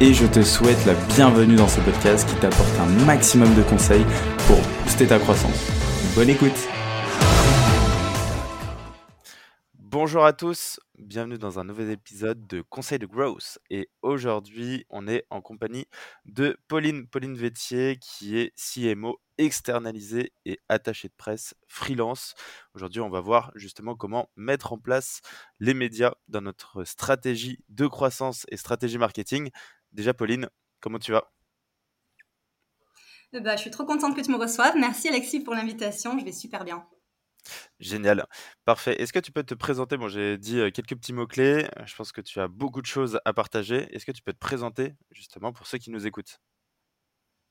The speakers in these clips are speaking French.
et je te souhaite la bienvenue dans ce podcast qui t'apporte un maximum de conseils pour booster ta croissance. Bonne écoute Bonjour à tous, bienvenue dans un nouvel épisode de Conseil de Growth. Et aujourd'hui, on est en compagnie de Pauline, Pauline Vétier, qui est CMO externalisée et attachée de presse freelance. Aujourd'hui, on va voir justement comment mettre en place les médias dans notre stratégie de croissance et stratégie marketing. Déjà, Pauline, comment tu vas? Eh ben, Je suis trop contente que tu me reçoives. Merci Alexis pour l'invitation. Je vais super bien. Génial. Parfait. Est-ce que tu peux te présenter? Bon, j'ai dit euh, quelques petits mots-clés. Je pense que tu as beaucoup de choses à partager. Est-ce que tu peux te présenter justement pour ceux qui nous écoutent?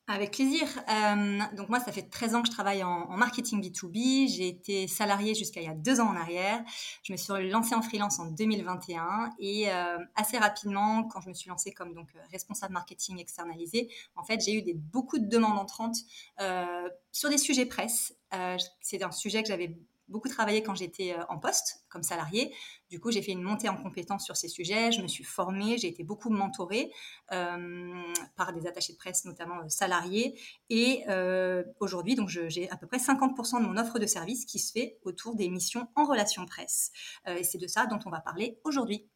Avec plaisir. Euh, donc moi, ça fait 13 ans que je travaille en, marketing B2B. J'ai été salariée jusqu'à il y a deux ans en arrière. Je me suis lancée en freelance en 2021 et euh, assez rapidement, quand je me suis lancée comme donc responsable marketing externalisé, en fait, j'ai eu des, beaucoup de demandes entrantes euh, sur des sujets presse. C'est un sujet que j'avais beaucoup travaillé quand j'étais euh, en poste comme salarié. Du coup, j'ai fait une montée en compétences sur ces sujets. Je me suis formée, j'ai été beaucoup mentorée euh, par des attachés de presse, notamment euh, salariés. Et aujourd'hui, donc, j'ai à peu près 50% de mon offre de service qui se fait autour des missions en relation presse. et c'est de ça dont on va parler aujourd'hui.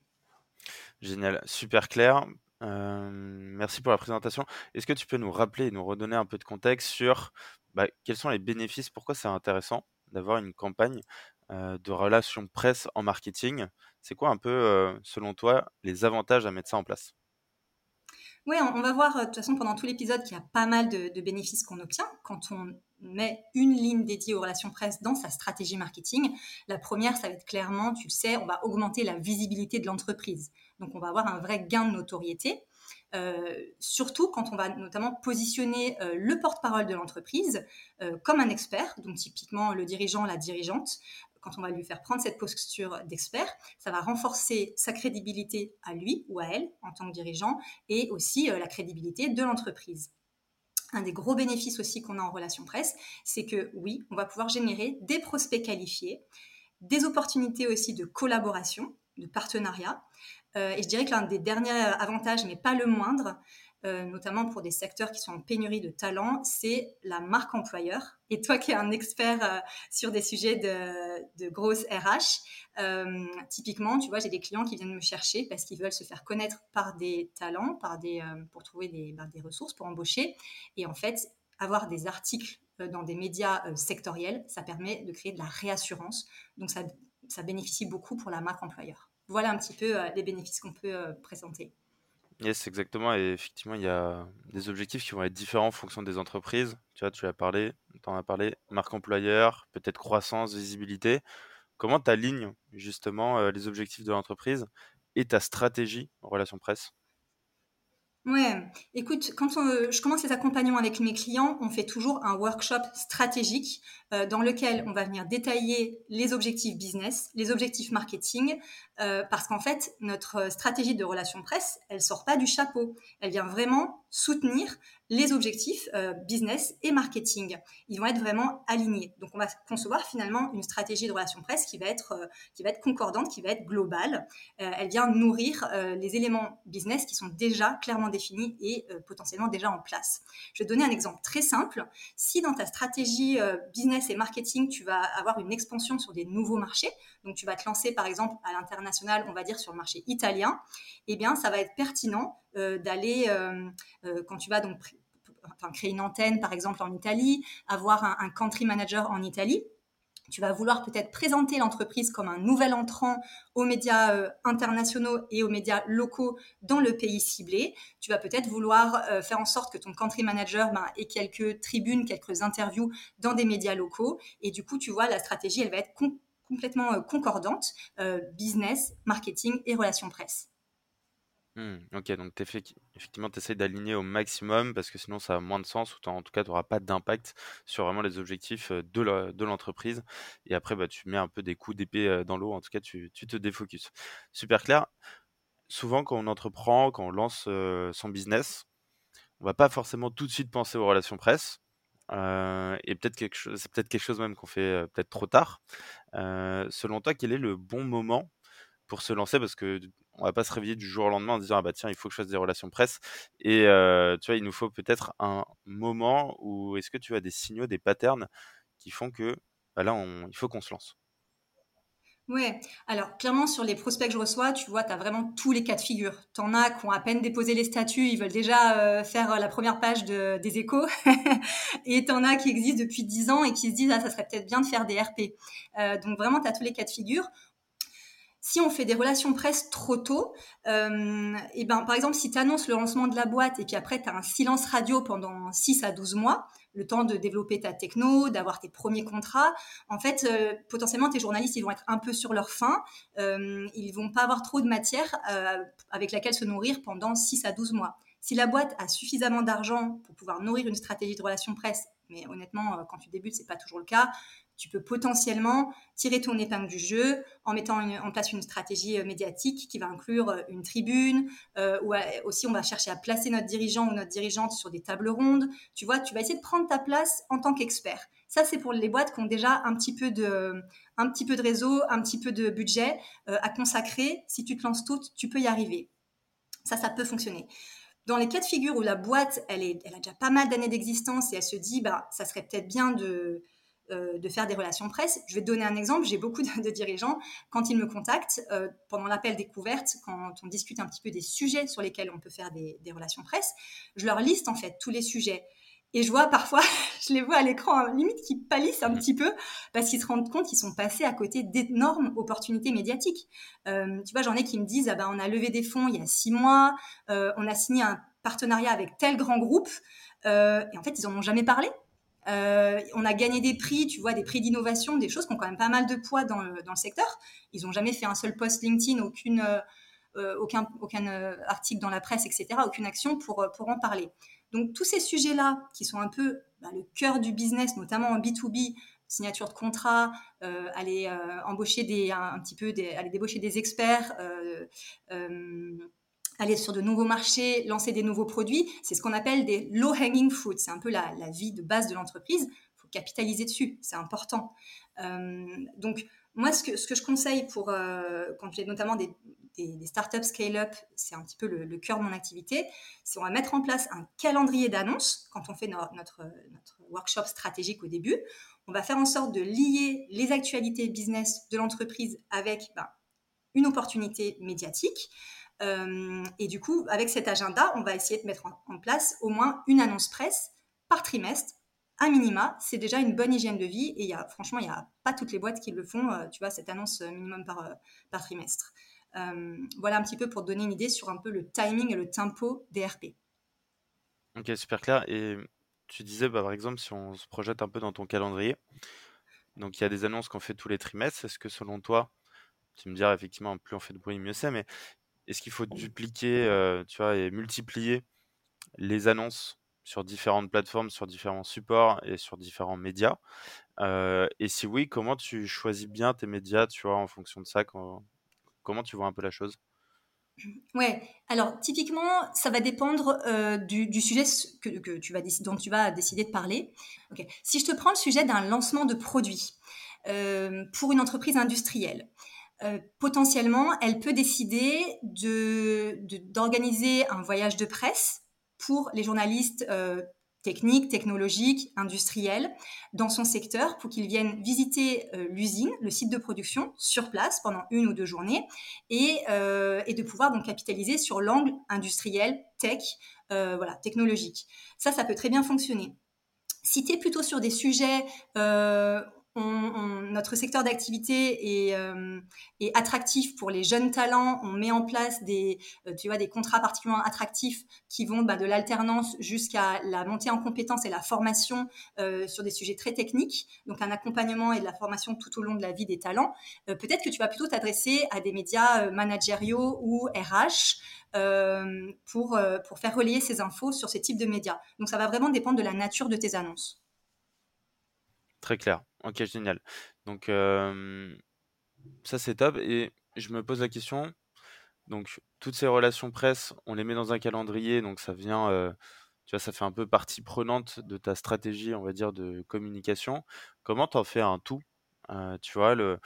Génial, super clair. merci pour la présentation. Est-ce que tu peux nous rappeler nous redonner un peu de contexte sur bah, quels sont les bénéfices, pourquoi c'est intéressant? D'avoir une campagne de relations presse en marketing. C'est quoi un peu, selon toi, les avantages à mettre ça en place? Oui, on, va voir de toute façon pendant tout l'épisode qu'il y a pas mal de, bénéfices qu'on obtient quand on met une ligne dédiée aux relations presse dans sa stratégie marketing. La première, ça va être clairement, tu le sais, on va augmenter la visibilité de l'entreprise. Donc on va avoir un vrai gain de notoriété. Euh, surtout quand on va notamment positionner euh, le porte-parole de l'entreprise euh, comme un expert, donc typiquement le dirigeant, la dirigeante, quand on va lui faire prendre cette posture d'expert, ça va renforcer sa crédibilité à lui ou à elle en tant que dirigeant et aussi la crédibilité de l'entreprise. Un des gros bénéfices aussi qu'on a en relation presse, c'est que oui, on va pouvoir générer des prospects qualifiés, des opportunités aussi de collaboration, de partenariat, et je dirais que l'un des derniers avantages, mais pas le moindre, euh, notamment pour des secteurs qui sont en pénurie de talent, c'est la marque employeur. Et toi qui es un expert euh, sur des sujets de, de grosse RH, typiquement, tu vois, j'ai des clients qui viennent me chercher parce qu'ils veulent se faire connaître par des talents, par des, pour trouver des, ben, des ressources pour embaucher. Et en fait, avoir des articles dans des médias sectoriels, ça permet de créer de la réassurance. Donc ça, ça bénéficie beaucoup pour la marque employeur voilà un petit peu euh, les bénéfices qu'on peut euh, présenter. Yes, exactement. Et effectivement, il y a des objectifs qui vont être différents en fonction des entreprises. Tu vois, tu as parlé, tu en as parlé, marque employeur, peut-être croissance, visibilité. Comment tu alignes justement euh, les objectifs de l'entreprise et ta stratégie en relation presse? Ouais, écoute, quand je commence les accompagnements avec mes clients, on fait toujours un workshop stratégique euh, dans lequel on va venir détailler les objectifs business, les objectifs marketing, euh, parce qu'en fait, notre stratégie de relation presse, elle sort pas du chapeau, elle vient vraiment soutenir les objectifs euh, business et marketing. Ils vont être vraiment alignés. Donc, on va concevoir finalement une stratégie de relation presse qui va être, euh, qui va être concordante, qui va être globale. Euh, elle vient nourrir les éléments business qui sont déjà clairement définis et potentiellement déjà en place. Je vais donner un exemple très simple. Si dans ta stratégie business et marketing, tu vas avoir une expansion sur des nouveaux marchés, donc tu vas te lancer par exemple à l'international, on va dire sur le marché italien, eh bien ça va être pertinent d'aller, quand tu vas donc créer une antenne, par exemple, en Italie, avoir un, country manager en Italie. Tu vas vouloir peut-être présenter l'entreprise comme un nouvel entrant aux médias euh, internationaux et aux médias locaux dans le pays ciblé. Tu vas peut-être vouloir euh, faire en sorte que ton country manager ben, ait quelques tribunes, quelques interviews dans des médias locaux. Et du coup, tu vois, la stratégie, elle va être complètement euh, concordante, business, marketing et relations presse. Mmh, ok, donc effectivement, tu essaies d'aligner au maximum parce que sinon ça a moins de sens ou en tout cas tu n'auras pas d'impact sur vraiment les objectifs de l'entreprise. Et après, bah, tu mets un peu des coups d'épée dans l'eau, en tout cas tu, tu te défocuses. Super clair. Souvent, quand on entreprend, quand on lance son business, on va pas forcément tout de suite penser aux relations presse. et peut-être quelque chose, c'est peut-être quelque chose même qu'on fait peut-être trop tard. selon toi, quel est le bon moment pour se lancer Parce que on va pas se réveiller du jour au lendemain en disant ah bah tiens il faut que je fasse des relations presse et tu vois il nous faut peut-être un moment où est-ce que tu as des signaux des patterns qui font que bah là il faut qu'on se lance? Ouais, alors clairement sur les prospects que je reçois, tu vois, tu as vraiment tous les cas de figure. T'en as qui ont à peine déposé les statuts, ils veulent déjà faire la première page de, des échos. et t'en as qui existent depuis 10 ans et qui se disent, ah, ça serait peut-être bien de faire des RP. donc vraiment, tu as tous les cas de figure si on fait des relations presse trop tôt, euh, et ben, par exemple, si tu annonces le lancement de la boîte et puis après tu as un silence radio pendant 6 à 12 mois, le temps de développer ta techno, d'avoir tes premiers contrats, en fait, euh, potentiellement, tes journalistes, ils vont être un peu sur leur faim, euh, ils vont pas avoir trop de matière avec laquelle se nourrir pendant 6 à 12 mois. Si la boîte a suffisamment d'argent pour pouvoir nourrir une stratégie de relations presse, mais honnêtement, quand tu débutes, c'est pas toujours le cas, tu peux potentiellement tirer ton épingle du jeu en mettant en place une stratégie euh, médiatique qui va inclure euh, une tribune, euh, ou aussi on va chercher à placer notre dirigeant ou notre dirigeante sur des tables rondes. Tu vois, tu vas essayer de prendre ta place en tant qu'expert. Ça, c'est pour les boîtes qui ont déjà un petit peu de, un petit peu de réseau, un petit peu de budget à consacrer. Si tu te lances toutes, tu peux y arriver. Ça, ça peut fonctionner. Dans les cas de figure où la boîte, elle, elle a déjà pas mal d'années d'existence et elle se dit, bah, ça serait peut-être bien de, euh, de faire des relations presse. Je vais te donner un exemple. J'ai beaucoup de, dirigeants, quand ils me contactent, euh, pendant l'appel découverte, quand on discute un petit peu des sujets sur lesquels on peut faire des, relations presse, je leur liste en fait tous les sujets. Et je vois parfois, je les vois à l'écran, hein, limite qui pâlissent un petit peu parce qu'ils se rendent compte qu'ils sont passés à côté d'énormes opportunités médiatiques. Euh, tu vois, j'en ai qui me disent ah ben, on a levé des fonds il y a six mois, on a signé un partenariat avec tel grand groupe, et en fait ils en ont jamais parlé euh, on a gagné des prix, tu vois, des prix d'innovation, des choses qui ont quand même pas mal de poids dans le, secteur. Ils n'ont jamais fait un seul post LinkedIn, aucune, euh, aucun, euh, article dans la presse, etc., aucune action pour, pour en parler. Donc tous ces sujets-là, qui sont un peu bah, le cœur du business, notamment en B2B, signature de contrat, aller embaucher des, un, petit peu, aller débaucher des experts, aller sur de nouveaux marchés, lancer des nouveaux produits. C'est ce qu'on appelle des low-hanging fruits. C'est un peu la, vie de base de l'entreprise. Il faut capitaliser dessus. C'est important. Euh, donc, moi, ce que, ce que je conseille pour, euh, quand j'ai notamment des, des, startups scale-up, c'est un petit peu le, cœur de mon activité, c'est on va mettre en place un calendrier d'annonces quand on fait notre, notre, workshop stratégique au début. On va faire en sorte de lier les actualités business de l'entreprise avec ben, une opportunité médiatique. Euh, et du coup, avec cet agenda, on va essayer de mettre en, place au moins une annonce presse par trimestre à minima, c'est déjà une bonne hygiène de vie. Et franchement, il n'y a pas toutes les boîtes qui le font, euh, tu vois, cette annonce euh, minimum par, trimestre. voilà un petit peu pour donner une idée sur un peu le timing et le tempo des RP. Ok, super clair. Et tu disais, bah, par exemple, si on se projette un peu dans ton calendrier, donc il y a des annonces qu'on fait tous les trimestres. Est-ce que selon toi, tu me diras effectivement, plus on fait de bruit, mieux c'est, mais est-ce qu'il faut dupliquer, euh, tu vois, et multiplier les annonces sur différentes plateformes, sur différents supports et sur différents médias? Euh, Et si oui, comment tu choisis bien tes médias, tu vois, en fonction de ça Comment tu vois un peu la chose? Ouais, alors typiquement, ça va dépendre euh, du, sujet que, tu vas dont tu vas décider de parler. Si je te prends le sujet d'un lancement de produit pour une entreprise industrielle, euh, potentiellement, elle peut décider d'organiser un voyage de presse pour les journalistes euh, techniques, technologiques, industriels dans son secteur pour qu'ils viennent visiter euh, l'usine, le site de production sur place pendant une ou deux journées et, de pouvoir donc capitaliser sur l'angle industriel, tech, voilà, technologique. Ça, ça peut très bien fonctionner. Si tu es plutôt sur des sujets notre secteur d'activité euh, est, attractif pour les jeunes talents. On met en place des, euh, tu vois, des contrats particulièrement attractifs qui vont bah, de l'alternance jusqu'à la montée en compétences et la formation euh, sur des sujets très techniques. Donc un accompagnement et de la formation tout au long de la vie des talents. Peut-être que tu vas plutôt t'adresser à des médias managériaux ou RH pour, pour faire relayer ces infos sur ces types de médias. Donc ça va vraiment dépendre de la nature de tes annonces. Très clair. Ok, génial. Donc, ça, c'est top. Et je me pose la question, donc toutes ces relations presse, on les met dans un calendrier, donc ça vient, tu vois, ça fait un peu partie prenante de ta stratégie, on va dire, de communication. Comment tu en fais un tout? tu vois, le,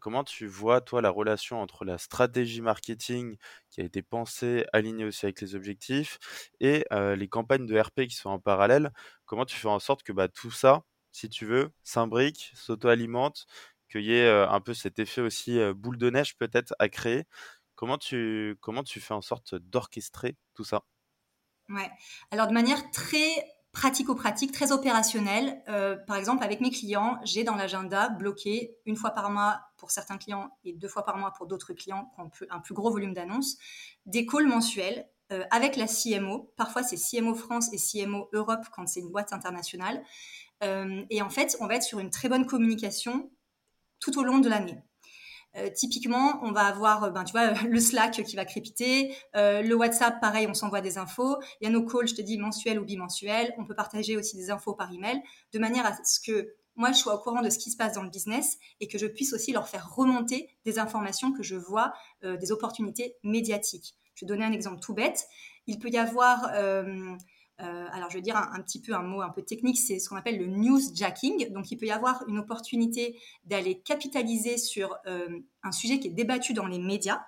comment tu vois, toi, la relation entre la stratégie marketing qui a été pensée, alignée aussi avec les objectifs, et les campagnes de RP qui sont en parallèle? Comment tu fais en sorte que bah, tout ça, si tu veux, s'imbrique, s'auto-alimente, qu'il y ait un peu cet effet aussi boule de neige peut-être à créer. Comment tu, comment tu fais en sorte d'orchestrer tout ça? Ouais. Alors de manière très pratico-pratique, très opérationnelle, par exemple avec mes clients, j'ai dans l'agenda bloqué une fois par mois pour certains clients et deux fois par mois pour d'autres clients qui ont un plus gros volume d'annonces, des calls mensuels avec la CMO. Parfois c'est CMO France et CMO Europe quand c'est une boîte internationale. Et en fait, on va être sur une très bonne communication tout au long de l'année. Euh, typiquement, on va avoir, euh, ben, tu vois, le Slack qui va crépiter, euh, le WhatsApp, pareil, on s'envoie des infos. Il y a nos calls, je te dis, mensuels ou bimensuels. On peut partager aussi des infos par email, de manière à ce que moi, je sois au courant de ce qui se passe dans le business et que je puisse aussi leur faire remonter des informations que je vois, des opportunités médiatiques. Je vais donner un exemple tout bête. Il peut y avoir euh, alors, je vais dire un, petit peu un mot un peu technique, c'est ce qu'on appelle le newsjacking. Donc, il peut y avoir une opportunité d'aller capitaliser sur euh, un sujet qui est débattu dans les médias.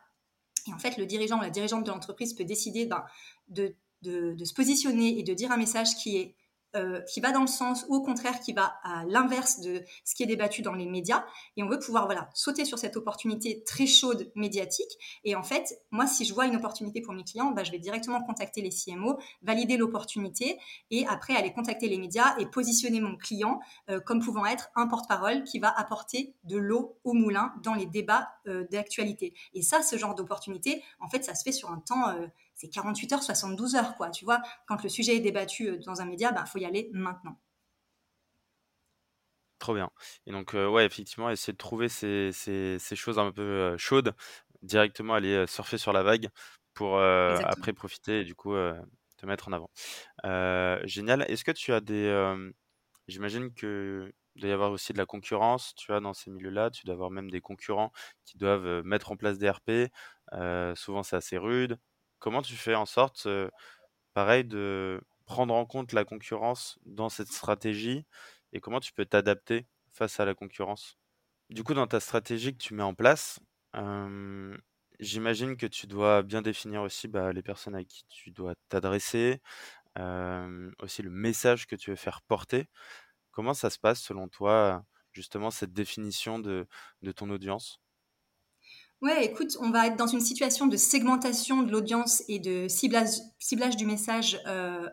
Et en fait, le dirigeant ou la dirigeante de l'entreprise peut décider ben, de, de, se positionner et de dire un message qui est euh, qui va dans le sens ou au contraire qui va à l'inverse de ce qui est débattu dans les médias. Et on veut pouvoir voilà sauter sur cette opportunité très chaude médiatique. Et en fait, moi, si je vois une opportunité pour mes clients, bah, je vais directement contacter les CMO, valider l'opportunité et après aller contacter les médias et positionner mon client euh, comme pouvant être un porte-parole qui va apporter de l'eau au moulin dans les débats euh, d'actualité. Et ça, ce genre d'opportunité, en fait, ça se fait sur un temps c'est 48 heures, 72 heures, quoi. Tu vois, quand le sujet est débattu euh, dans un média, il ben, faut y aller maintenant. Trop bien. Et donc, euh, ouais, effectivement, essayer de trouver ces, choses un peu euh, chaudes, directement aller surfer sur la vague pour après profiter et du coup te mettre en avant. génial. Est-ce que tu as des. J'imagine que doit y avoir aussi de la concurrence, tu vois, dans ces milieux-là. Tu dois avoir même des concurrents qui doivent mettre en place des RP. souvent, c'est assez rude. Comment tu fais en sorte, pareil, de prendre en compte la concurrence dans cette stratégie et comment tu peux t'adapter face à la concurrence? Du coup, dans ta stratégie que tu mets en place, j'imagine que tu dois bien définir aussi bah, les personnes à qui tu dois t'adresser, aussi le message que tu veux faire porter. Comment ça se passe selon toi, justement, cette définition de ton audience? Ouais, écoute, on va être dans une situation de segmentation de l'audience et de ciblage, du message euh,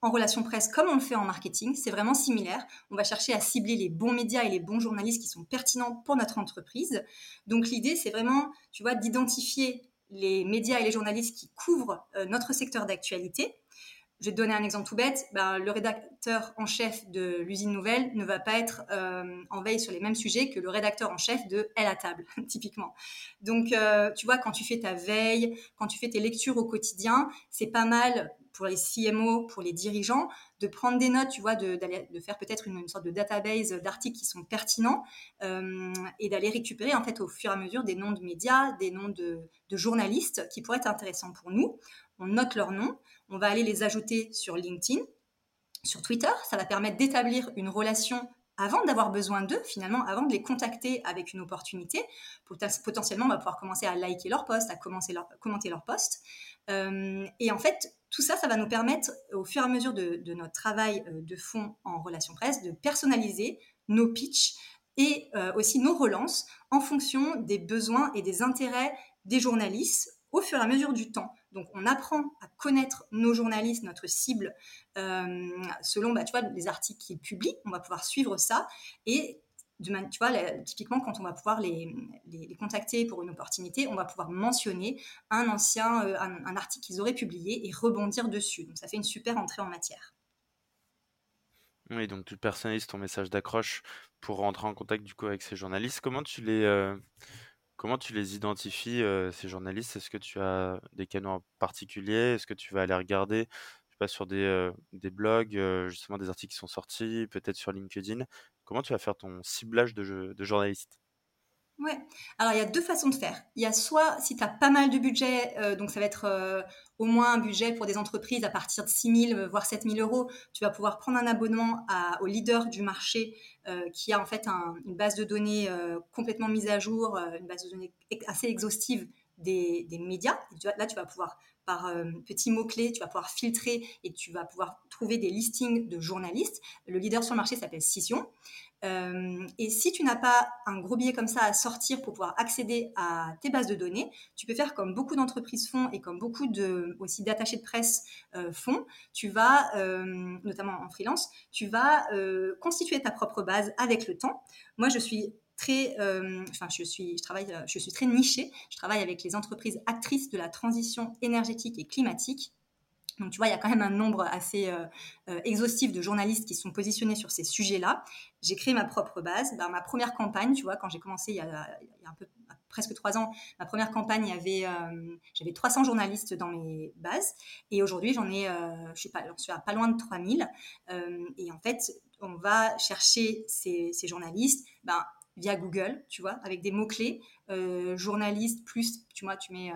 en relation presse comme on le fait en marketing. C'est vraiment similaire. On va chercher à cibler les bons médias et les bons journalistes qui sont pertinents pour notre entreprise. Donc l'idée, c'est vraiment, tu vois, d'identifier les médias et les journalistes qui couvrent euh, notre secteur d'actualité je vais te donner un exemple tout bête. Ben, le rédacteur en chef de l'usine nouvelle ne va pas être euh, en veille sur les mêmes sujets que le rédacteur en chef de Elle à table, typiquement. Donc, euh, tu vois, quand tu fais ta veille, quand tu fais tes lectures au quotidien, c'est pas mal pour les CMO, pour les dirigeants, de prendre des notes, tu vois, de, faire peut-être une, sorte de database d'articles qui sont pertinents euh, et d'aller récupérer en fait au fur et à mesure des noms de médias, des noms de journalistes qui pourraient être intéressants pour nous. On note leurs noms on va aller les ajouter sur LinkedIn, sur Twitter. Ça va permettre d'établir une relation avant d'avoir besoin d'eux, finalement, avant de les contacter avec une opportunité. Potentiellement, on va pouvoir commencer à liker leur post, à commencer leur, commenter leur post. Euh, et en fait, tout ça, ça va nous permettre, au fur et à mesure de, notre travail euh, de fond en relation presse, de personnaliser nos pitchs et euh, aussi nos relances en fonction des besoins et des intérêts des journalistes au fur et à mesure du temps. Donc, on apprend à connaître nos journalistes, notre cible, euh, selon bah, les articles qu'ils publient. On va pouvoir suivre ça. Et tu vois, typiquement, quand on va pouvoir les, contacter pour une opportunité, on va pouvoir mentionner un ancien euh, un, article qu'ils auraient publié et rebondir dessus. Donc, ça fait une super entrée en matière. Oui, donc tu personnalises ton message d'accroche pour rentrer en contact avec ces journalistes. Comment tu les, euh, Comment tu les identifies, ces journalistes? Est-ce que tu as des canaux particuliers? Est-ce que tu vas aller regarder, je sais pas, sur des, des blogs, justement des articles qui sont sortis, peut-être sur LinkedIn? Comment tu vas faire ton ciblage de de journalistes? Ouais. Alors, il y a deux façons de faire. Il y a soit, si tu as pas mal de budget, euh, donc ça va être euh, au moins un budget pour des entreprises à partir de 6 000, voire 7 000 euros, tu vas pouvoir prendre un abonnement au leader du marché euh, qui a en fait une base de données complètement mise à jour, une base de données assez exhaustive des, des médias. là, tu vas pouvoir par petits mots-clés, tu vas pouvoir filtrer et tu vas pouvoir trouver des listings de journalistes. Le leader sur le marché s'appelle Scission. Euh, et si tu n'as pas un gros billet comme ça à sortir pour pouvoir accéder à tes bases de données, tu peux faire comme beaucoup d'entreprises font et comme beaucoup de, aussi d'attachés de presse euh, font. Tu vas, euh, notamment en freelance, tu vas constituer ta propre base avec le temps. Moi, je suis enfin, je suis, je travaille, je suis très nichée. Je travaille avec les entreprises actrices de la transition énergétique et climatique. Donc, tu vois, il y a quand même un nombre assez euh, euh, exhaustif de journalistes qui sont positionnés sur ces sujets-là. J'ai créé ma propre base. Dans ma première campagne, tu vois, quand j'ai commencé il y, a, presque trois ans, ma première campagne, avait, euh, j'avais 300 journalistes dans mes bases. Et aujourd'hui, j'en ai, je suis à pas loin de 3000. et en fait, on va chercher ces, ces journalistes ben, via Google, tu vois, avec des mots-clés. journaliste plus, tu vois, tu mets,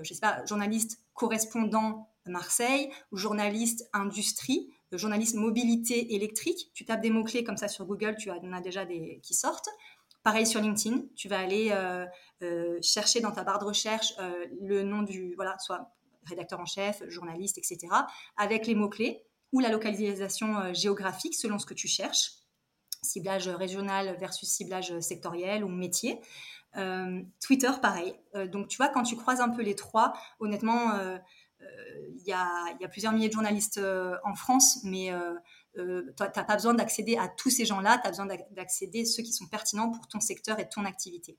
je sais pas, journaliste correspondant Marseille, ou journaliste industrie, journaliste mobilité électrique. Tu tapes des mots-clés comme ça sur Google, tu en as déjà des qui sortent. Pareil sur LinkedIn, tu vas aller euh, euh, chercher dans ta barre de recherche euh, le nom du, voilà, soit rédacteur en chef, journaliste, etc., avec les mots-clés ou la localisation géographique selon ce que tu cherches, ciblage régional versus ciblage sectoriel ou métier. Twitter, pareil. donc, tu vois, quand tu croises un peu les trois, honnêtement, il y a, plusieurs milliers de journalistes euh, en France, mais euh, euh, tu n'as pas besoin d'accéder à tous ces gens-là, tu as besoin d'accéder à ceux qui sont pertinents pour ton secteur et ton activité.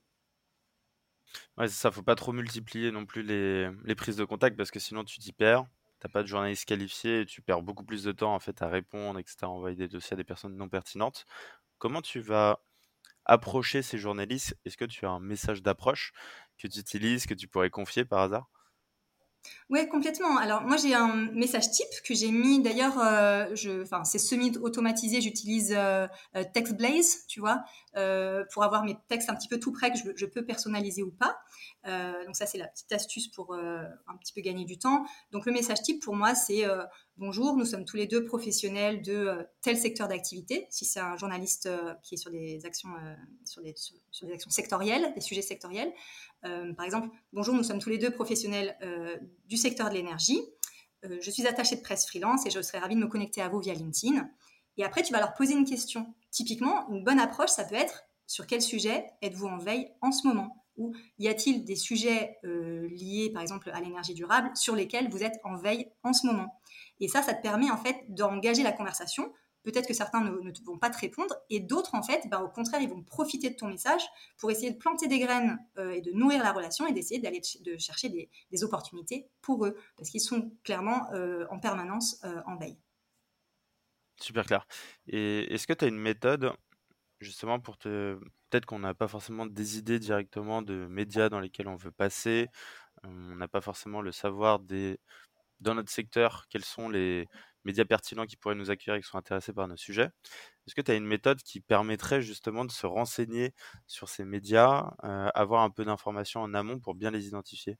Ouais, c'est ça, faut pas trop multiplier non plus les, prises de contact parce que sinon tu t'y perds. T'as pas de journalistes qualifiés et tu perds beaucoup plus de temps en fait à répondre, etc., à envoyer des dossiers à des personnes non pertinentes. Comment tu vas approcher ces journalistes? Est-ce que tu as un message d'approche que tu utilises, que tu pourrais confier par hasard? Oui, complètement. Alors moi j'ai un message type que j'ai mis d'ailleurs, euh, c'est semi-automatisé, j'utilise euh, euh, TextBlaze, tu vois, pour avoir mes textes un petit peu tout près que je, peux personnaliser ou pas. donc ça c'est la petite astuce pour un petit peu gagner du temps. Donc le message type pour moi c'est bonjour, nous sommes tous les deux professionnels de tel secteur d'activité. Si c'est un journaliste qui est sur des actions, sur des, sur des actions sectorielles, des sujets sectoriels, euh, par exemple, bonjour, nous sommes tous les deux professionnels euh, du secteur de l'énergie. Euh, je suis attachée de presse freelance et je serais ravie de me connecter à vous via LinkedIn. Et après, tu vas leur poser une question. Typiquement, une bonne approche, ça peut être sur quel sujet êtes-vous en veille en ce moment? Ou y a-t-il des sujets liés, par exemple, à l'énergie durable sur lesquels vous êtes en veille en ce moment? Et ça, ça te permet en fait d'engager la conversation peut-être que certains ne, vont pas te répondre, et d'autres, en fait, bah, au contraire, ils vont profiter de ton message pour essayer de planter des graines euh, et de nourrir la relation et d'essayer d'aller de chercher des, opportunités pour eux, parce qu'ils sont clairement euh, en permanence euh, en veille. Super clair. Et est-ce que tu as une méthode justement pour te... Peut-être qu'on n'a pas forcément des idées directement de médias dans lesquels on veut passer, on n'a pas forcément le savoir dans notre secteur quels sont les, médias pertinents qui pourraient nous accueillir et qui sont intéressés par nos sujets. Est-ce que tu as une méthode qui permettrait justement de se renseigner sur ces médias, euh, avoir un peu d'informations en amont pour bien les identifier?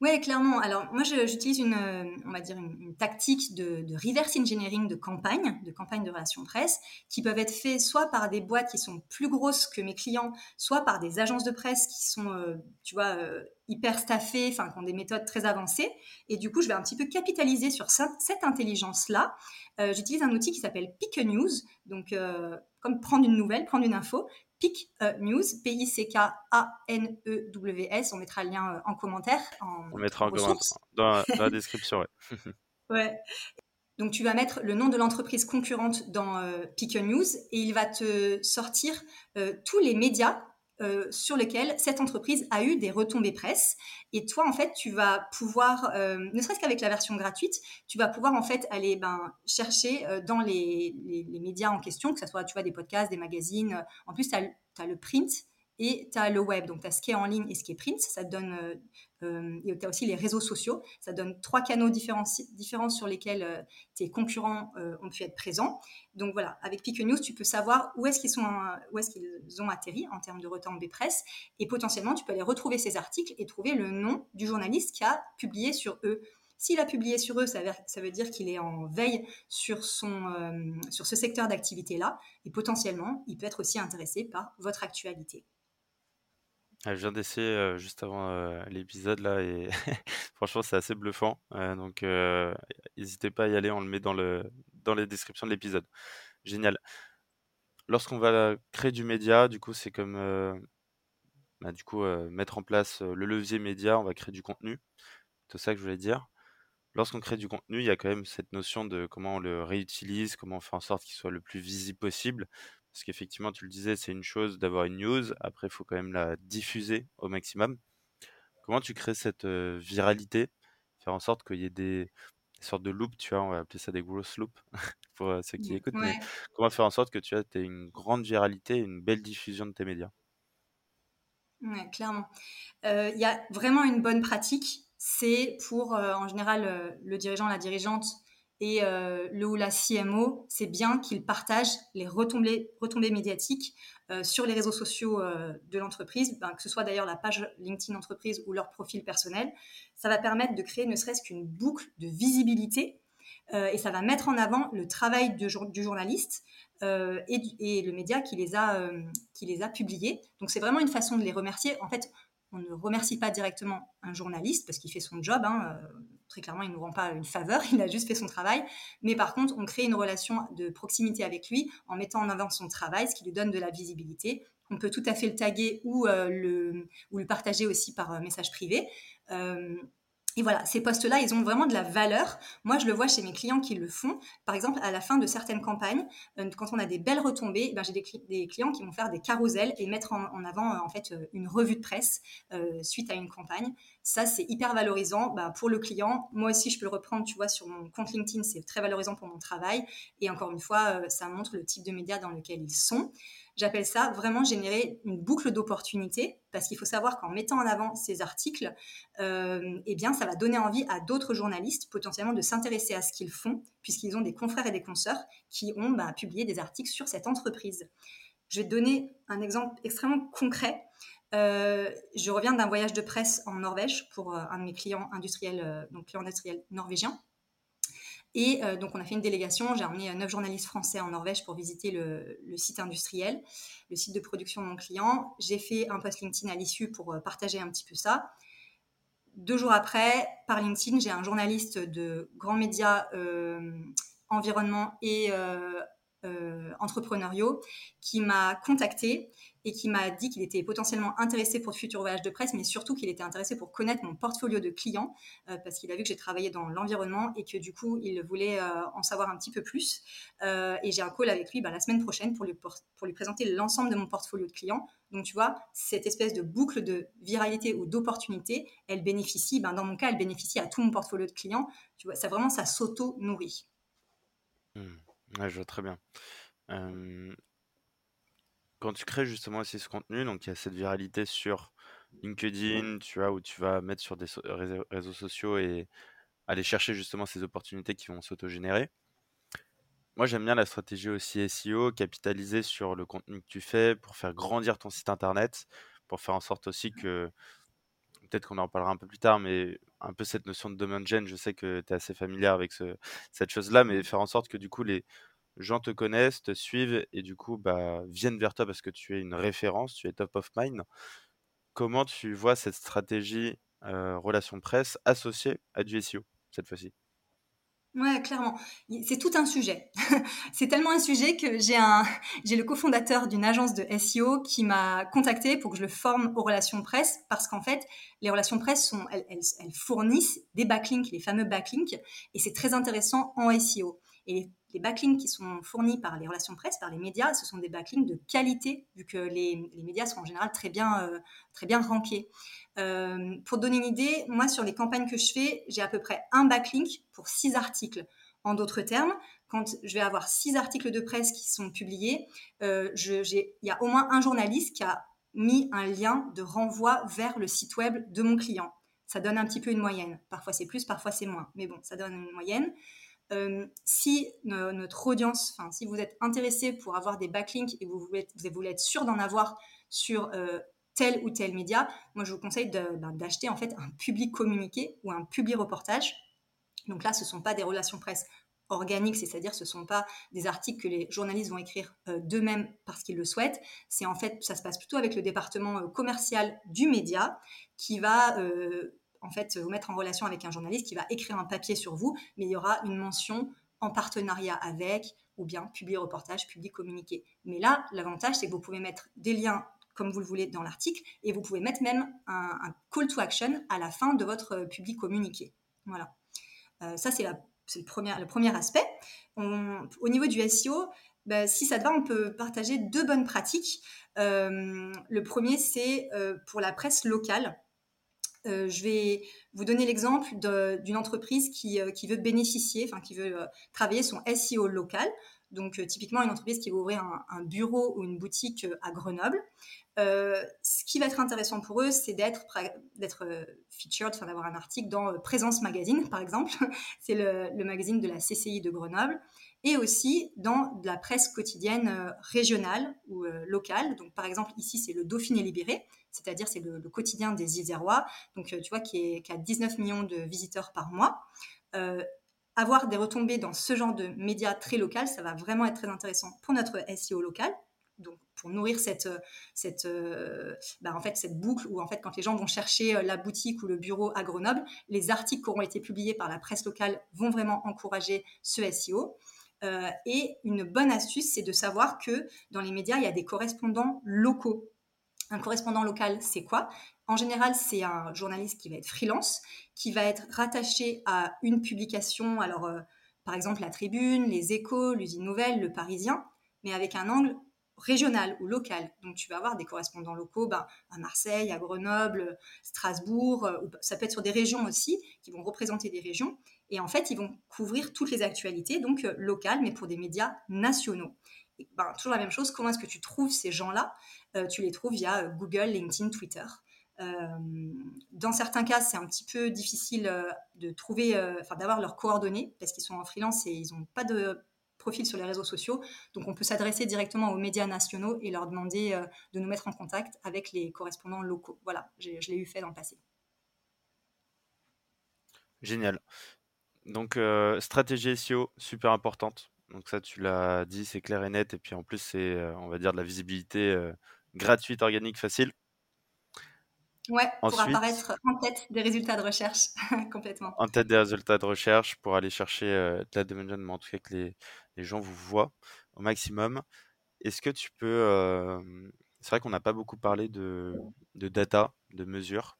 Oui, clairement. Alors, moi, j'utilise une, euh, on va dire une, tactique de, reverse engineering de campagne, de campagne de relations presse, qui peuvent être faits soit par des boîtes qui sont plus grosses que mes clients, soit par des agences de presse qui sont, euh, tu vois, euh, hyper staffées, enfin, qui ont des méthodes très avancées. Et du coup, je vais un petit peu capitaliser sur cette intelligence-là. J'utilise un outil qui s'appelle Pick News, donc comme prendre une nouvelle, prendre une info, Pick euh, News, P-I-C-K-A-N-E-W-S. On mettra le lien euh, en commentaire. On mettra en commentaire dans, la description, ouais. ouais. Donc tu vas mettre le nom de l'entreprise concurrente dans euh, Pick News et il va te sortir tous les médias euh, sur lesquels cette entreprise a eu des retombées presse. Et toi, en fait, tu vas pouvoir, euh, ne serait-ce qu'avec la version gratuite, tu vas pouvoir en fait aller ben, chercher euh, dans les, médias en question, que ce soit tu vois, des podcasts, des magazines. En plus, tu as, le print et tu as le web, donc tu as ce qui est en ligne et ce qui est print. Ça donne, euh, euh, et tu as aussi les réseaux sociaux. Ça donne trois canaux différents, différents sur lesquels euh, tes concurrents ont pu être présents. Donc voilà, avec Pick News, tu peux savoir où est-ce qu'ils est-ce ont atterri en termes de retombées presse, et potentiellement tu peux aller retrouver ces articles et trouver le nom du journaliste qui a publié sur eux. S'il a publié sur eux, ça veut, dire qu'il est en veille sur, son, sur ce secteur d'activité-là, et potentiellement, il peut être aussi intéressé par votre actualité. Je viens d'essayer juste avant l'épisode là et franchement c'est assez bluffant. donc n'hésitez pas à y aller, on le met dans, le, dans les descriptions de l'épisode. Génial. Lorsqu'on va créer du média, du coup c'est comme bah, du coup mettre en place le levier média, on va créer du contenu. C'est ça que je voulais dire. Lorsqu'on crée du contenu, il y a quand même cette notion de comment on le réutilise, comment on fait en sorte qu'il soit le plus visible possible. Parce qu'effectivement, tu le disais, c'est une chose d'avoir une news, après, il faut quand même la diffuser au maximum. Comment tu crées cette viralité? Faire en sorte qu'il y ait des, sortes de loops, tu vois, on va appeler ça des growth loops pour ceux qui écoutent. Mais comment faire en sorte que tu aies une grande viralité, une belle diffusion de tes médias? Oui, clairement. Il y a vraiment une bonne pratique. C'est pour, en général, le dirigeant, la dirigeante et euh, le ou la CMO, c'est bien qu'ils partagent les retombées, médiatiques euh, sur les réseaux sociaux euh, de l'entreprise, ben, que ce soit d'ailleurs la page LinkedIn entreprise ou leur profil personnel. Ça va permettre de créer ne serait-ce qu'une boucle de visibilité et ça va mettre en avant le travail du journaliste et, et, le média qui les a, qui les a publiés. Donc c'est vraiment une façon de les remercier. En fait, on ne remercie pas directement un journaliste parce qu'il fait son job. Hein, très clairement, il ne nous rend pas une faveur, il a juste fait son travail. Mais par contre, on crée une relation de proximité avec lui en mettant en avant son travail, ce qui lui donne de la visibilité. On peut tout à fait le taguer ou, euh, le, partager aussi par euh, message privé. Euh, et voilà, ces postes-là, ils ont vraiment de la valeur. Moi, je le vois chez mes clients qui le font. Par exemple, à la fin de certaines campagnes, euh, quand on a des belles retombées, ben, j'ai des, clients qui vont faire des carousels et mettre en, avant euh, en fait euh, une revue de presse suite à une campagne. Ça, c'est hyper valorisant ben, pour le client. Moi aussi, je peux le reprendre, tu vois, sur mon compte LinkedIn, c'est très valorisant pour mon travail. Et encore une fois, ça montre le type de médias dans lequel ils sont. J'appelle ça vraiment générer une boucle d'opportunités parce qu'il faut savoir qu'en mettant en avant ces articles, euh, eh bien, ça va donner envie à d'autres journalistes potentiellement de s'intéresser à ce qu'ils font puisqu'ils ont des confrères et des consoeurs qui ont bah, publié des articles sur cette entreprise. Je vais te donner un exemple extrêmement concret. Euh, je reviens d'un voyage de presse en Norvège pour euh, un de mes clients industriels, donc clients industriels norvégiens. Et euh, donc, on a fait une délégation. J'ai emmené euh, neuf journalistes français en Norvège pour visiter le, site industriel, le site de production de mon client. J'ai fait un post LinkedIn à l'issue pour euh, partager un petit peu ça. Deux jours après, par LinkedIn, j'ai un journaliste de grands médias environnement et entrepreneuriaux qui m'a contacté et qui m'a dit qu'il était potentiellement intéressé pour de futurs voyages de presse, mais surtout qu'il était intéressé pour connaître mon portfolio de clients, euh, parce qu'il a vu que j'ai travaillé dans l'environnement et que du coup, il voulait euh, en savoir un petit peu plus. Euh, et j'ai un call avec lui bah, la semaine prochaine pour lui, présenter l'ensemble de mon portfolio de clients. Donc, tu vois, cette espèce de boucle de viralité ou d'opportunité, elle bénéficie, ben, dans mon cas, elle bénéficie à tout mon portfolio de clients. Tu vois, ça vraiment, ça s'auto-nourrit. Mmh. je vois très bien quand tu crées justement aussi ce contenu, donc il y a cette viralité sur LinkedIn, tu vois, où tu vas mettre sur des réseaux, sociaux et aller chercher justement ces opportunités qui vont s'autogénérer. Moi, j'aime bien la stratégie aussi SEO, capitaliser sur le contenu que tu fais pour faire grandir ton site internet, pour faire en sorte aussi que, peut-être qu'on en parlera un peu plus tard, mais un peu cette notion de domain gen, je sais que tu es assez familière avec cette chose-là, mais faire en sorte que du coup, les, gens te connaissent, te suivent et du coup bah, viennent vers toi parce que tu es une référence, tu es top of mind. Comment tu vois cette stratégie relation presse associée à du SEO cette fois-ci? Ouais, clairement. C'est tout un sujet. c'est tellement un sujet que j'ai un, j'ai le cofondateur d'une agence de SEO qui m'a contacté pour que je le forme aux relations presse parce qu'en fait, les relations presse sont, elles, elles fournissent des backlinks, les fameux backlinks, et c'est très intéressant en SEO. Et les backlinks qui sont fournis par les relations presse, par les médias, ce sont des backlinks de qualité, vu que les, médias sont en général très bien, euh, très bien rankés. Euh, pour donner une idée, moi, sur les campagnes que je fais, j'ai à peu près un backlink pour six articles. En d'autres termes, quand je vais avoir six articles de presse qui sont publiés, euh, il y a au moins un journaliste qui a mis un lien de renvoi vers le site web de mon client. Ça donne un petit peu une moyenne. Parfois c'est plus, parfois c'est moins. Mais bon, ça donne une moyenne. Euh, si notre audience, enfin si vous êtes intéressé pour avoir des backlinks et vous voulez, vous voulez être sûr d'en avoir sur euh, tel ou tel média, moi je vous conseille ben, d'acheter en fait un public communiqué ou un public reportage. Donc là, ce ne sont pas des relations presse organiques, c'est-à-dire ce ne sont pas des articles que les journalistes vont écrire euh, d'eux-mêmes parce qu'ils le souhaitent. C'est en fait, ça se passe plutôt avec le département commercial du média qui va en fait vous mettre en relation avec un journaliste qui va écrire un papier sur vous, mais il y aura une mention en partenariat avec ou bien publier reportage, publier communiqué. Mais là, l'avantage, c'est que vous pouvez mettre des liens comme vous le voulez dans l'article et vous pouvez mettre même un, call to action à la fin de votre public communiqué. Voilà. Euh, ça, c'est le premier, aspect. au niveau du SEO, bah, si ça te va, on peut partager deux bonnes pratiques. Euh, le premier, c'est euh, pour la presse locale. Euh, je vais vous donner l'exemple d'une entreprise qui, euh, qui, veut bénéficier, enfin qui veut euh, travailler son SEO local. Donc typiquement une entreprise qui veut ouvrir un, bureau ou une boutique à Grenoble. ce qui va être intéressant pour eux, c'est d'être d'être featured, enfin d'avoir un article dans Présence Magazine, par exemple. c'est le, le, magazine de la CCI de Grenoble et aussi dans de la presse quotidienne régionale ou locale. Donc, par exemple, ici, c'est le Dauphiné Libéré c'est-à-dire c'est le, quotidien des Isérois, donc euh, tu vois, qui, a 19 millions de visiteurs par mois. Euh, avoir des retombées dans ce genre de médias très local, ça va vraiment être très intéressant pour notre SEO local. Donc, pour nourrir cette, euh, bah, cette boucle où, en fait, quand les gens vont chercher la boutique ou le bureau à Grenoble, les articles qui auront été publiés par la presse locale vont vraiment encourager ce SEO. Et une bonne astuce, c'est de savoir que dans les médias, il y a des correspondants locaux. Un correspondant local, c'est quoi? En général, c'est un journaliste qui va être freelance, qui va être rattaché à une publication, alors euh, par exemple la Tribune, les Échos, l'Usine Nouvelle, le Parisien, mais avec un angle régional ou local. Donc tu vas avoir des correspondants locaux ben, à Marseille, à Grenoble, Strasbourg, euh, ça peut être sur des régions aussi, qui vont représenter des régions. Et en fait, ils vont couvrir toutes les actualités, donc euh, locales, mais pour des médias nationaux. Ben, toujours la même chose, comment est-ce que tu trouves ces gens-là? Euh, Tu les trouves via euh, Google, LinkedIn, Twitter. Dans certains cas, c'est un petit peu difficile de trouver, enfin d'avoir leurs coordonnées parce qu'ils sont en freelance et ils n'ont pas de profil sur les réseaux sociaux. Donc, on peut s'adresser directement aux médias nationaux et leur demander de nous mettre en contact avec les correspondants locaux. Voilà, je l'ai eu fait dans le passé. Génial. Donc, stratégie SEO, super importante. Donc ça, tu l'as dit, c'est clair et net. Et puis en plus, c'est, euh, on va dire, de la visibilité euh, gratuite, organique, facile. Ouais, pour apparaître en tête des résultats de recherche, complètement. En tête des résultats de recherche, pour aller chercher euh, de la demande, mais en tout cas que les, les, gens vous voient au maximum. Est-ce que tu peux... c'est vrai qu'on n'a pas beaucoup parlé de, de data, de mesures.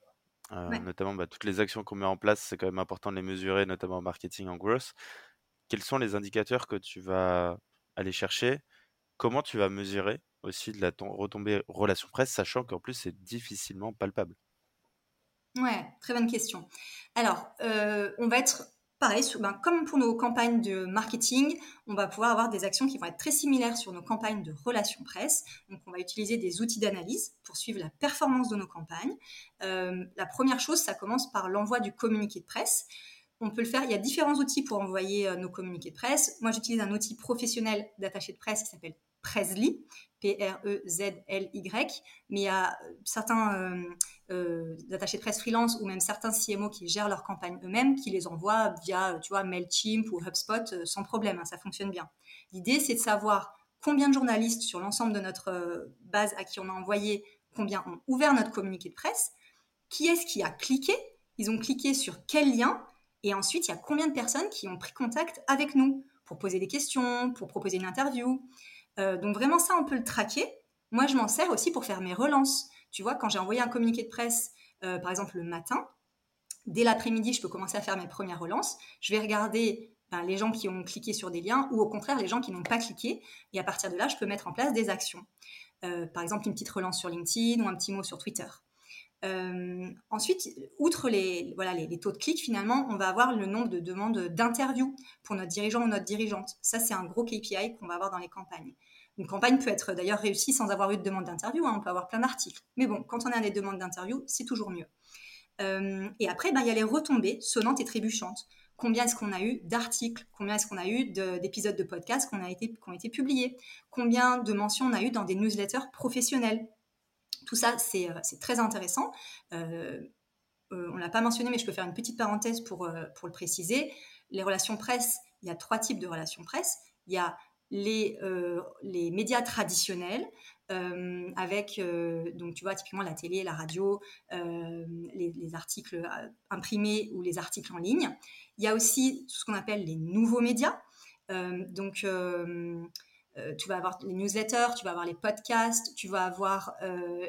Notamment bah, toutes les actions qu'on met en place, c'est quand même important de les mesurer, notamment en marketing, en growth. Quels sont les indicateurs que tu vas aller chercher? Comment tu vas mesurer aussi de la retombée relation presse, sachant qu'en plus c'est difficilement palpable? Ouais, très bonne question. Alors, euh, on va être ben, comme pour nos campagnes de marketing, on va pouvoir avoir des actions qui vont être très similaires sur nos campagnes de relations presse. Donc, on va utiliser des outils d'analyse pour suivre la performance de nos campagnes. Euh, la première chose, ça commence par l'envoi du communiqué de presse. On peut le faire. Il y a différents outils pour envoyer euh, nos communiqués de presse. Moi, j'utilise un outil professionnel d'attaché de presse qui s'appelle Presly, P-R-E-Z-L-Y. Mais il y a euh, certains euh, euh, attachés de presse freelance ou même certains CMO qui gèrent leur campagne eux-mêmes, qui les envoient via, tu vois, Mailchimp ou HubSpot sans problème. Hein, ça fonctionne bien. L'idée, c'est de savoir combien de journalistes sur l'ensemble de notre base à qui on a envoyé, combien ont ouvert notre communiqué de presse, qui est-ce qui a cliqué, ils ont cliqué sur quel lien, et ensuite, il y a combien de personnes qui ont pris contact avec nous pour poser des questions, pour proposer une interview. Euh, donc vraiment ça, on peut le traquer. Moi, je m'en sers aussi pour faire mes relances. Tu vois, quand j'ai envoyé un communiqué de presse, euh, par exemple le matin, dès l'après-midi, je peux commencer à faire mes premières relances. Je vais regarder ben, les gens qui ont cliqué sur des liens ou au contraire les gens qui n'ont pas cliqué. Et à partir de là, je peux mettre en place des actions. Euh, par exemple, une petite relance sur LinkedIn ou un petit mot sur Twitter. Euh, ensuite, outre les, voilà, les, taux de clics, finalement, on va avoir le nombre de demandes d'interviews pour notre dirigeant ou notre dirigeante. Ça, c'est un gros KPI qu'on va avoir dans les campagnes. Une campagne peut être d'ailleurs réussie sans avoir eu de demande d'interview, hein, on peut avoir plein d'articles. Mais bon, quand on a des demandes d'interview, c'est toujours mieux. Euh, et après, ben, il y a les retombées sonnantes et trébuchantes. Combien est-ce qu'on a eu d'articles? Combien est-ce qu'on a eu d'épisodes de, podcasts qui ont été publiés? Combien de mentions on a eu dans des newsletters professionnels? Tout ça, c'est euh, très intéressant. Euh, on ne l'a pas mentionné, mais je peux faire une petite parenthèse pour, pour le préciser. Les relations presse, il y a trois types de relations presse. Il y a les, les médias traditionnels, euh, avec, euh, donc tu vois, typiquement la télé, la radio, euh, les, articles imprimés ou les articles en ligne. Il y a aussi ce qu'on appelle les nouveaux médias. donc, tu vas avoir les newsletters, tu vas avoir les podcasts, tu vas avoir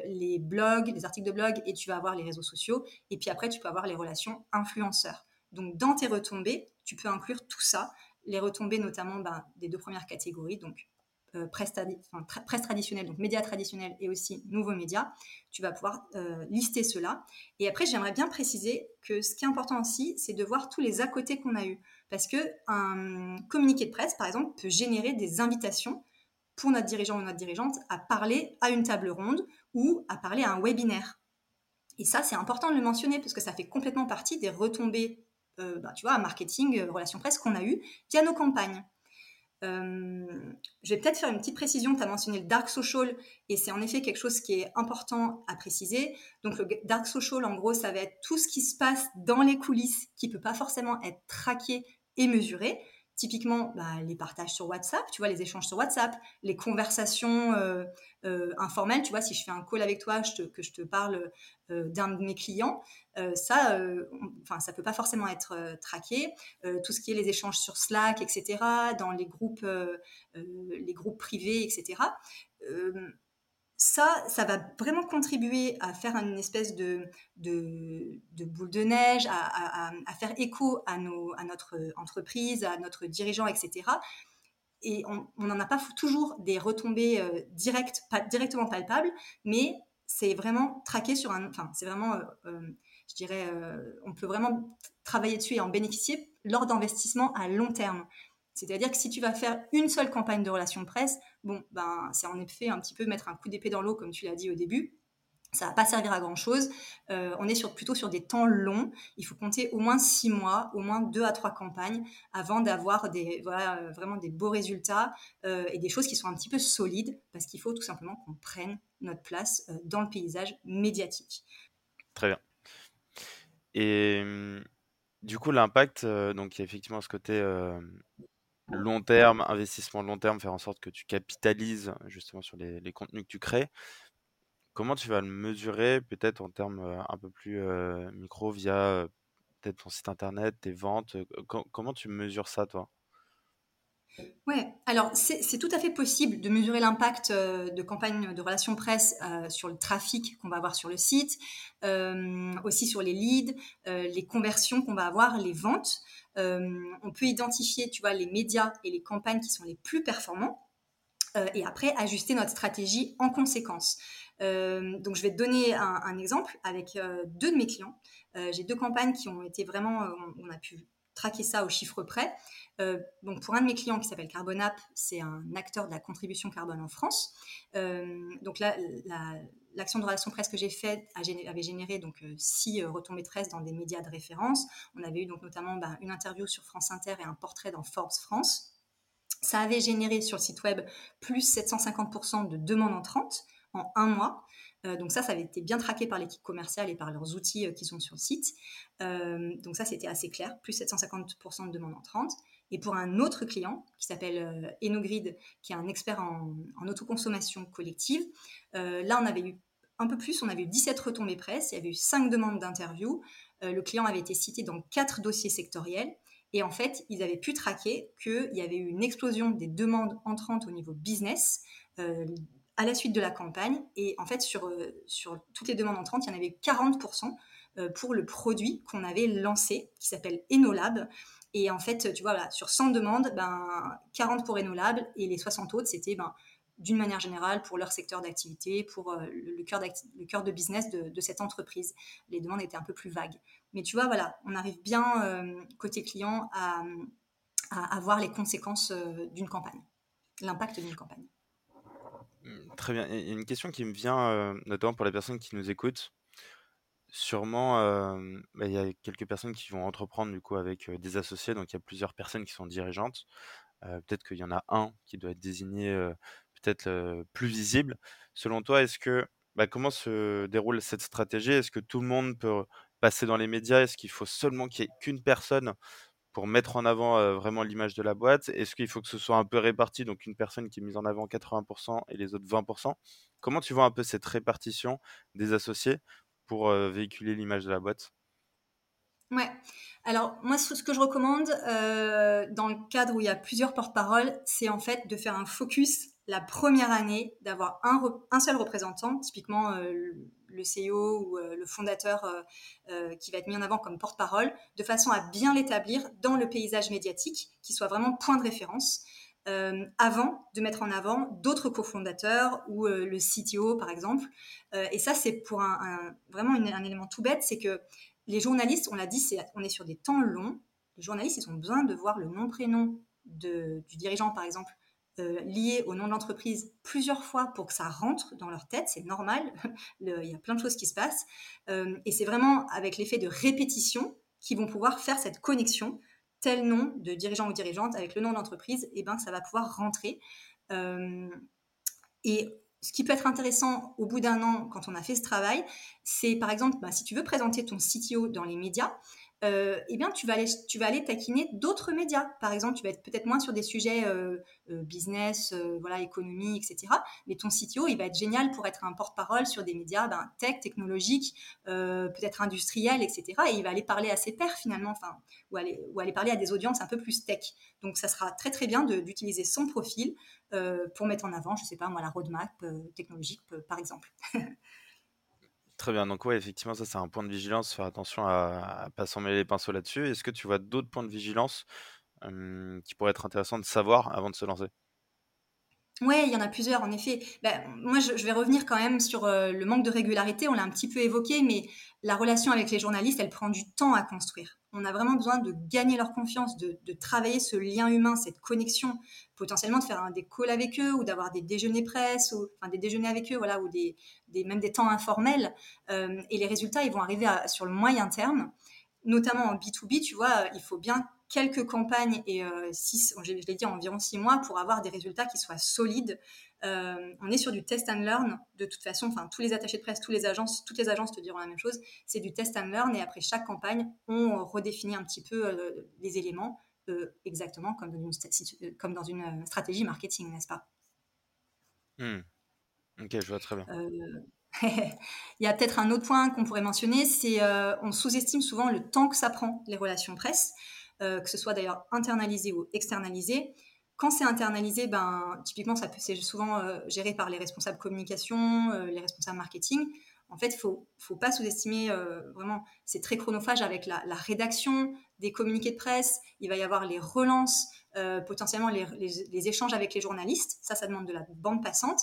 les blogs, les articles de blog et tu vas avoir les réseaux sociaux. Et puis après, tu peux avoir les relations influenceurs. Donc, dans tes retombées, tu peux inclure tout ça, les retombées notamment ben, des deux premières catégories, donc euh, presse, traditionnelle, donc médias traditionnels et aussi nouveaux médias, tu vas pouvoir euh, lister cela. Et après, j'aimerais bien préciser que ce qui est important aussi, c'est de voir tous les à côté qu'on a eu. Parce que un communiqué de presse, par exemple, peut générer des invitations pour notre dirigeant ou notre dirigeante à parler à une table ronde ou à parler à un webinaire. Et ça, c'est important de le mentionner parce que ça fait complètement partie des retombées, euh, bah, marketing, relations presse qu'on a eues via nos campagnes. Euh, je vais peut-être faire une petite précision. Tu as mentionné le dark social et c'est en effet quelque chose qui est important à préciser. Donc, le dark social, en gros, ça va être tout ce qui se passe dans les coulisses qui ne peut pas forcément être traqué et mesuré. Typiquement, bah, les partages sur WhatsApp, tu vois, les échanges sur WhatsApp, les conversations euh, euh, informelles, tu vois, si je fais un call avec toi, que je te parle euh, d'un de mes clients, ça, enfin, ça peut pas forcément être traqué. tout ce qui est les échanges sur Slack, etc., dans les groupes, les groupes privés, etc ça, ça va vraiment contribuer à faire une espèce de, boule de neige, à, faire écho à, notre entreprise, à notre dirigeant, etc. Et on n'en a pas toujours des retombées euh, directes, directement palpables, mais c'est vraiment traqué sur un... Enfin, c'est vraiment, euh, euh, je dirais, on peut vraiment travailler dessus et en bénéficier lors d'investissements à long terme. C'est-à-dire que si tu vas faire une seule campagne de relations presse, bon, ben, c'est en effet un petit peu mettre un coup d'épée dans l'eau, comme tu l'as dit au début. Ça va pas servir à grand chose. Euh, on est sur, plutôt sur des temps longs. Il faut compter au moins six mois, au moins deux à trois campagnes avant d'avoir des, voilà, vraiment des beaux résultats euh, et des choses qui sont un petit peu solides parce qu'il faut tout simplement qu'on prenne notre place euh, dans le paysage médiatique. Très bien. Et hum, du coup, l'impact, donc il y a effectivement ce côté long terme, investissement long terme, faire en sorte que tu capitalises justement sur les, contenus que tu crées. Comment tu vas le mesurer, peut-être en termes un peu plus micro, via peut-être ton site internet, tes ventes Comment tu mesures ça, toi? Ouais, alors c'est tout à fait possible de mesurer l'impact de campagne de relations presse sur le trafic qu'on va avoir sur le site, aussi sur les leads, les conversions qu'on va avoir, les ventes. Euh, on peut identifier, tu vois, les médias et les campagnes qui sont les plus performants euh, et après ajuster notre stratégie en conséquence. Euh, donc, je vais te donner un, exemple avec deux de mes clients. J'ai deux campagnes qui ont été vraiment, on, a pu traquer ça au chiffre près. donc, pour un de mes clients qui s'appelle Carbonap, c'est un acteur de la contribution carbone en France. donc là, la, l'action de relation presse que j'ai faite avait généré donc euh, six euh, retombées de presse dans des médias de référence. On avait eu donc notamment bah, une interview sur France Inter et un portrait dans Forbes France. Ça avait généré sur le site web plus 750% de demandes entrantes en un mois. Euh, donc ça, ça avait été bien traqué par l'équipe commerciale et par leurs outils qui sont sur le site. donc ça, c'était assez clair, plus 750% de demandes entrantes. Et pour un autre client qui s'appelle euh, Enogrid, qui est un expert en, autoconsommation collective, euh, là, on avait eu un peu plus, on avait eu 17 retombées presse, il y avait eu 5 demandes d'interview. Euh, le client avait été cité dans 4 dossiers sectoriels. Et en fait, ils avaient pu traquer qu'il y avait eu une explosion des demandes entrantes au niveau business à la suite de la campagne. Et en fait, sur, sur toutes les demandes entrantes, il y en avait 40% pour le produit qu'on avait lancé, qui s'appelle Enolab. Et en fait, tu vois, sur 100 demandes, ben, 40 pour Renolable et les 60 autres, c'était ben, d'une manière générale pour leur secteur d'activité, pour euh, le, cœur le cœur de business de, cette entreprise. Les demandes étaient un peu plus vagues. Mais tu vois, voilà, on arrive bien euh, côté client à, à, voir les conséquences euh, d'une campagne, l'impact d'une campagne. Mmh, très bien. Il y a une question qui me vient, notamment pour les personnes qui nous écoutent. Sûrement, bah, il y a quelques personnes qui vont entreprendre du coup avec des associés, donc il y a plusieurs personnes qui sont dirigeantes. peut-être qu'il y en a un qui doit être désigné peut-être plus visible. Selon toi, est-ce que bah, comment se déroule cette stratégie? Est-ce que tout le monde peut passer dans les médias? Est-ce qu'il faut seulement qu'il y ait qu'une personne pour mettre en avant vraiment l'image de la boîte. Est-ce qu'il faut que ce soit un peu réparti, donc une personne qui est mise en avant 80% et les autres 20% Comment tu vois un peu cette répartition des associés pour véhiculer l'image de la boîte? Ouais. Alors moi, ce que je recommande dans le cadre où il y a plusieurs porte-paroles, c'est en fait de faire un focus la première année, d'avoir un, seul représentant, typiquement le CEO ou le fondateur qui va être mis en avant comme porte-parole, de façon à bien l'établir dans le paysage médiatique, qui soit vraiment point de référence. Euh, avant de mettre en avant d'autres cofondateurs ou euh, le CTO par exemple. Euh, et ça, c'est pour un, vraiment un élément tout bête, c'est que les journalistes, on l'a dit, on est sur des temps longs. Les journalistes, ils ont besoin de voir le nom-prénom du dirigeant, par exemple, lié au nom de l'entreprise plusieurs fois pour que ça rentre dans leur tête. C'est normal. il y a plein de choses qui se passent. et c'est vraiment avec l'effet de répétition qu'ils vont pouvoir faire cette connexion tel nom de dirigeant ou dirigeante avec le nom d'entreprise, et eh ben ça va pouvoir rentrer. Euh, et ce qui peut être intéressant au bout d'un an, quand on a fait ce travail, c'est par exemple, bah, si tu veux présenter ton CTO dans les médias, euh, eh bien, tu vas aller, taquiner d'autres médias. Par exemple, tu vas être peut-être moins sur des sujets euh, euh, business, voilà, économie, etc. Mais ton CTO, il va être génial pour être un porte-parole sur des médias ben, tech, technologiques, peut-être industriels, etc. Et il va aller parler à ses pairs finalement, ou aller, ou aller parler à des audiences un peu plus tech. Donc, ça sera très très bien d'utiliser son profil pour mettre en avant, je sais pas moi, la roadmap technologique, par exemple. Très bien. Donc, ouais, effectivement, ça, c'est un point de vigilance. Faire attention à ne pas s'en les pinceaux là-dessus. Est-ce que tu vois d'autres points de vigilance qui pourraient être intéressants de savoir avant de se lancer? Oui, il y en a plusieurs, en effet. Ben, moi, je, vais revenir quand même sur le manque de régularité. On l'a un petit peu évoqué, mais la relation avec les journalistes, elle prend du temps à construire. On a vraiment besoin de gagner leur confiance, de, travailler ce lien humain, cette connexion, potentiellement de faire des calls avec eux ou d'avoir des déjeuners presse, ou enfin des déjeuners avec eux, voilà, ou des, même des temps informels. et les résultats, ils vont arriver sur le moyen terme notamment en B2B, tu vois, il faut bien quelques campagnes et euh, six, je l'ai dit environ six mois pour avoir des résultats qui soient solides. Euh, on est sur du test and learn de toute façon. Enfin, tous les attachés de presse, toutes les agences, toutes les agences te diront la même chose. C'est du test and learn et après chaque campagne, on redéfinit un petit peu euh, les éléments exactement comme dans une, comme dans une stratégie marketing, n'est-ce pas? Hmm. Ok, je vois très bien. Il y a peut-être un autre point qu'on pourrait mentionner, c'est on sous-estime souvent le temps que ça prend les relations presse. Euh, que ce soit d'ailleurs internalisé ou externalisé. Quand c'est internalisé, ben, typiquement, ça c'est souvent euh, géré par les responsables communication, euh, les responsables marketing. En fait, il faut, faut pas sous-estimer vraiment, c'est très chronophage avec la, rédaction des communiqués de presse. Il va y avoir les relances, potentiellement les, les, échanges avec les journalistes. Ça, ça demande de la bande passante.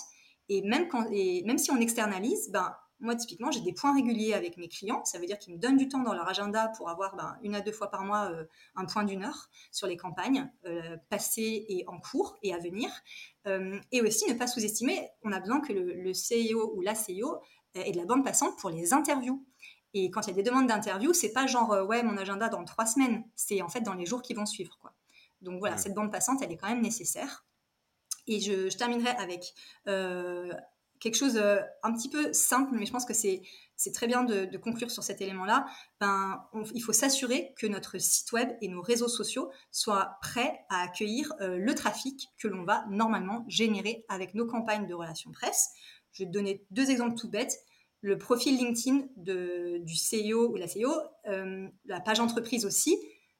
Et même, quand, et même si on externalise, ben, moi, typiquement, j'ai des points réguliers avec mes clients. Ça veut dire qu'ils me donnent du temps dans leur agenda pour avoir ben, une à deux fois par mois euh, un point d'une heure sur les campagnes euh, passées et en cours et à venir. Euh, et aussi, ne pas sous-estimer, on a besoin que le, le CEO ou la CEO ait de la bande passante pour les interviews. Et quand il y a des demandes d'interview, c'est pas genre ouais mon agenda dans trois semaines, c'est en fait dans les jours qui vont suivre quoi. Donc voilà, cette bande passante, elle est quand même nécessaire. Et je, je terminerai avec quelque chose euh, un petit peu simple, mais je pense que c'est très bien de, conclure sur cet élément-là. Ben, il faut s'assurer que notre site web et nos réseaux sociaux soient prêts à accueillir euh, le trafic que l'on va normalement générer avec nos campagnes de relations presse. Je vais te donner deux exemples tout bêtes. Le profil LinkedIn de, du CEO ou la CEO, euh, la page entreprise aussi.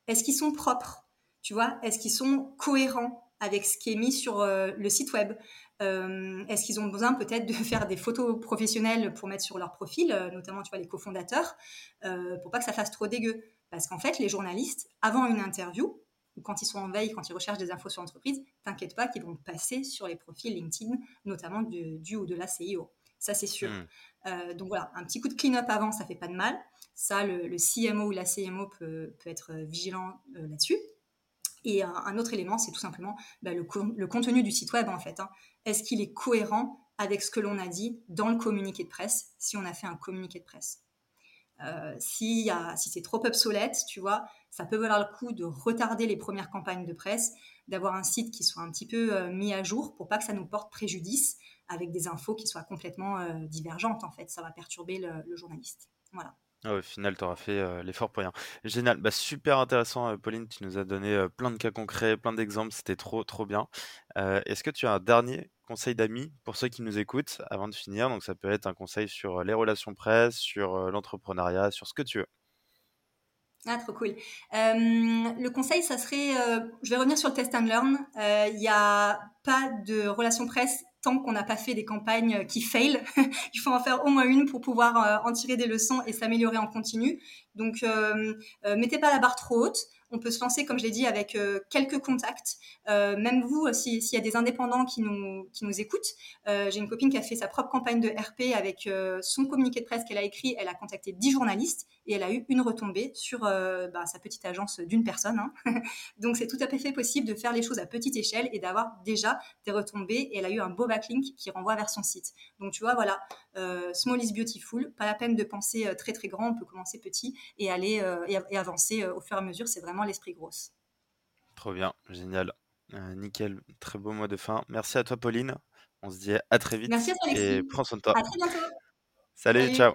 Est-ce qu'ils sont propres? Tu vois Est-ce qu'ils sont cohérents? Avec ce qui est mis sur le site web euh, est-ce qu'ils ont besoin peut-être de faire des photos professionnelles pour mettre sur leur profil, euh, notamment tu vois les cofondateurs, euh, pour pas que ça fasse trop dégueu? Parce qu'en fait, les journalistes, avant une interview, ou quand ils sont en veille, quand ils recherchent des infos sur l'entreprise, t'inquiète pas qu'ils vont passer sur les profils LinkedIn, notamment du, ou de la CIO. Ça, c'est sûr. Hmm. donc voilà, un petit coup de clean-up avant, ça fait pas de mal. Ça, le, CMO ou la CMO peut, peut être vigilant là-dessus. Et un, autre élément, c'est tout simplement bah, le, contenu du site web, en fait. Hein. Est-ce qu'il est cohérent avec ce que l'on a dit dans le communiqué de presse, si on a fait un communiqué de presse? Euh, si, c'est trop obsolète, tu vois, ça peut valoir le coup de retarder les premières campagnes de presse, d'avoir un site qui soit un petit peu euh, mis à jour pour pas que ça nous porte préjudice avec des infos qui soient complètement euh, divergentes en fait. Ça va perturber le, journaliste. Voilà. Ah au final, tu auras fait l'effort pour rien. Génial, bah, super intéressant, Pauline. Tu nous as donné plein de cas concrets, plein d'exemples. C'était trop, trop bien. Est-ce que tu as un dernier conseil d'amis pour ceux qui nous écoutent avant de finir? Donc ça peut être un conseil sur les relations presse, sur l'entrepreneuriat, sur ce que tu veux. Ah, trop cool. le conseil, ça serait, je vais revenir sur le test and learn. Il n'y a pas de relations presse tant qu'on n'a pas fait des campagnes qui fail. Il faut en faire au moins une pour pouvoir en tirer des leçons et s'améliorer en continu. Donc, mettez pas la barre trop haute on peut se lancer, comme je l'ai dit, avec euh, quelques contacts. Euh, même vous, euh, s'il y a des indépendants qui nous, qui nous écoutent, j'ai une copine qui a fait sa propre campagne de RP avec son communiqué de presse qu'elle a écrit. Elle a contacté 10 journalistes et elle a eu une retombée sur bah, sa petite agence d'une personne. Hein. Donc c'est tout à fait possible de faire les choses à petite échelle et d'avoir déjà des retombées. Et elle a eu un beau backlink qui renvoie vers son site. Donc tu vois, voilà, small is beautiful. Pas la peine de penser très très grand. On peut commencer petit et aller et avancer au fur et à mesure. C'est vraiment l'esprit grosse. Trop bien, génial. Euh, nickel, très beau mot de fin. Merci à toi, Pauline. On se dit à très vite. Merci à toi, Et prends soin de toi. À très bientôt. Salut, ciao.